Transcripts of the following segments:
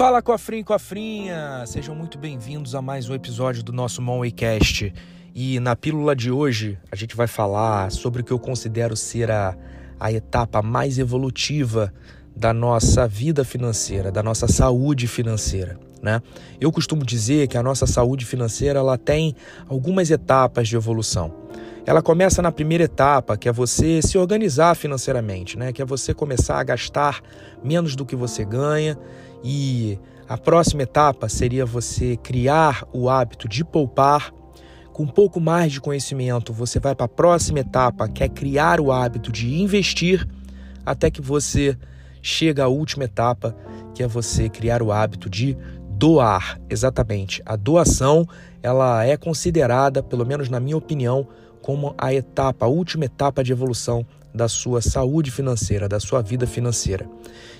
Fala Cofrinho Cofrinha! Sejam muito bem-vindos a mais um episódio do nosso Monwaycast. E na pílula de hoje a gente vai falar sobre o que eu considero ser a, a etapa mais evolutiva da nossa vida financeira, da nossa saúde financeira. Né? Eu costumo dizer que a nossa saúde financeira ela tem algumas etapas de evolução. Ela começa na primeira etapa, que é você se organizar financeiramente, né? que é você começar a gastar menos do que você ganha e a próxima etapa seria você criar o hábito de poupar. Com um pouco mais de conhecimento, você vai para a próxima etapa, que é criar o hábito de investir, até que você chega à última etapa, que é você criar o hábito de doar. Exatamente. A doação, ela é considerada, pelo menos na minha opinião, como a etapa, a última etapa de evolução da sua saúde financeira, da sua vida financeira.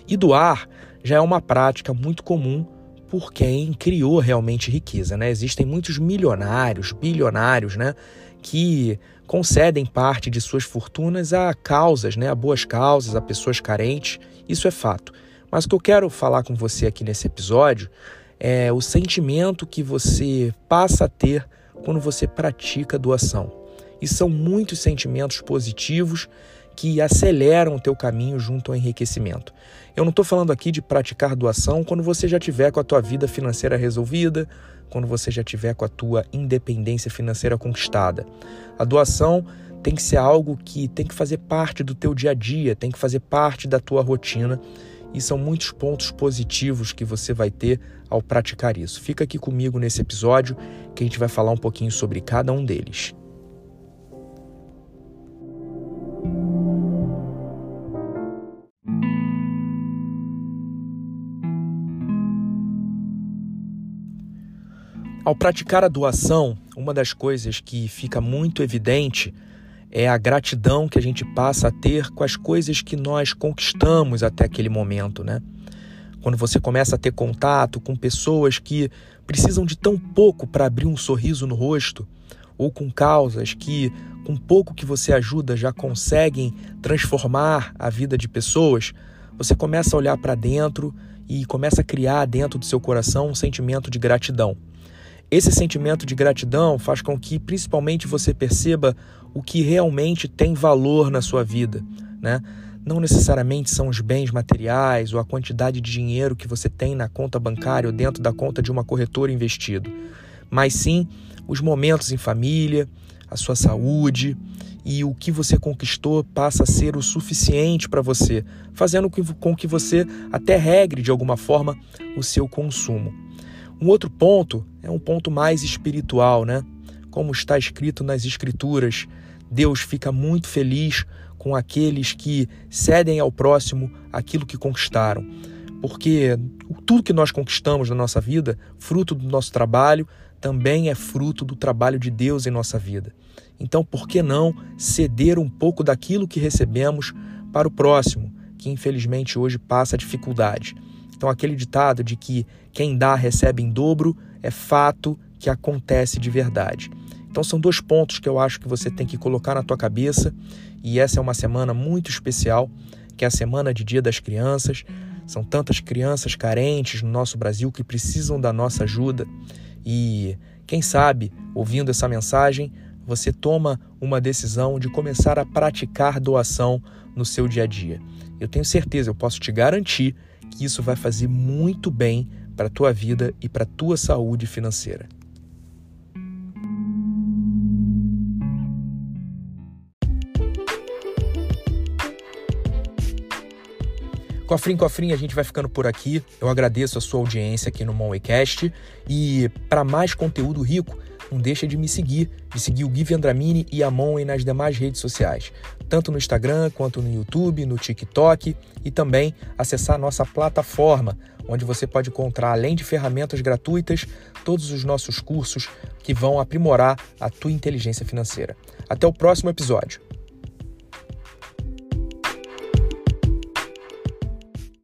E doar já é uma prática muito comum por quem criou realmente riqueza, né? Existem muitos milionários, bilionários, né, que concedem parte de suas fortunas a causas, né, a boas causas, a pessoas carentes. Isso é fato. Mas o que eu quero falar com você aqui nesse episódio é o sentimento que você passa a ter quando você pratica doação. E são muitos sentimentos positivos que aceleram o teu caminho junto ao enriquecimento. Eu não estou falando aqui de praticar doação quando você já tiver com a tua vida financeira resolvida, quando você já tiver com a tua independência financeira conquistada. A doação tem que ser algo que tem que fazer parte do teu dia a dia, tem que fazer parte da tua rotina. E são muitos pontos positivos que você vai ter ao praticar isso. Fica aqui comigo nesse episódio que a gente vai falar um pouquinho sobre cada um deles. Ao praticar a doação, uma das coisas que fica muito evidente é a gratidão que a gente passa a ter com as coisas que nós conquistamos até aquele momento, né? Quando você começa a ter contato com pessoas que precisam de tão pouco para abrir um sorriso no rosto, ou com causas que, com pouco que você ajuda, já conseguem transformar a vida de pessoas, você começa a olhar para dentro e começa a criar dentro do seu coração um sentimento de gratidão. Esse sentimento de gratidão faz com que, principalmente, você perceba o que realmente tem valor na sua vida, né? Não necessariamente são os bens materiais ou a quantidade de dinheiro que você tem na conta bancária ou dentro da conta de uma corretora investido, mas sim os momentos em família, a sua saúde e o que você conquistou passa a ser o suficiente para você, fazendo com que você até regre de alguma forma o seu consumo. Um outro ponto é um ponto mais espiritual, né? Como está escrito nas Escrituras, Deus fica muito feliz com aqueles que cedem ao próximo aquilo que conquistaram. Porque tudo que nós conquistamos na nossa vida, fruto do nosso trabalho, também é fruto do trabalho de Deus em nossa vida. Então, por que não ceder um pouco daquilo que recebemos para o próximo, que infelizmente hoje passa dificuldade? Então, aquele ditado de que quem dá recebe em dobro é fato que acontece de verdade. Então, são dois pontos que eu acho que você tem que colocar na tua cabeça. E essa é uma semana muito especial, que é a semana de Dia das Crianças. São tantas crianças carentes no nosso Brasil que precisam da nossa ajuda. E quem sabe, ouvindo essa mensagem, você toma uma decisão de começar a praticar doação no seu dia a dia. Eu tenho certeza, eu posso te garantir que isso vai fazer muito bem para a tua vida e para a tua saúde financeira. Cofrinho, cofrinho, a gente vai ficando por aqui. Eu agradeço a sua audiência aqui no Monwaycast e para mais conteúdo rico, não deixa de me seguir, de seguir o Gui Vendramini e a Monway nas demais redes sociais, tanto no Instagram quanto no YouTube, no TikTok e também acessar a nossa plataforma, onde você pode encontrar, além de ferramentas gratuitas, todos os nossos cursos que vão aprimorar a tua inteligência financeira. Até o próximo episódio.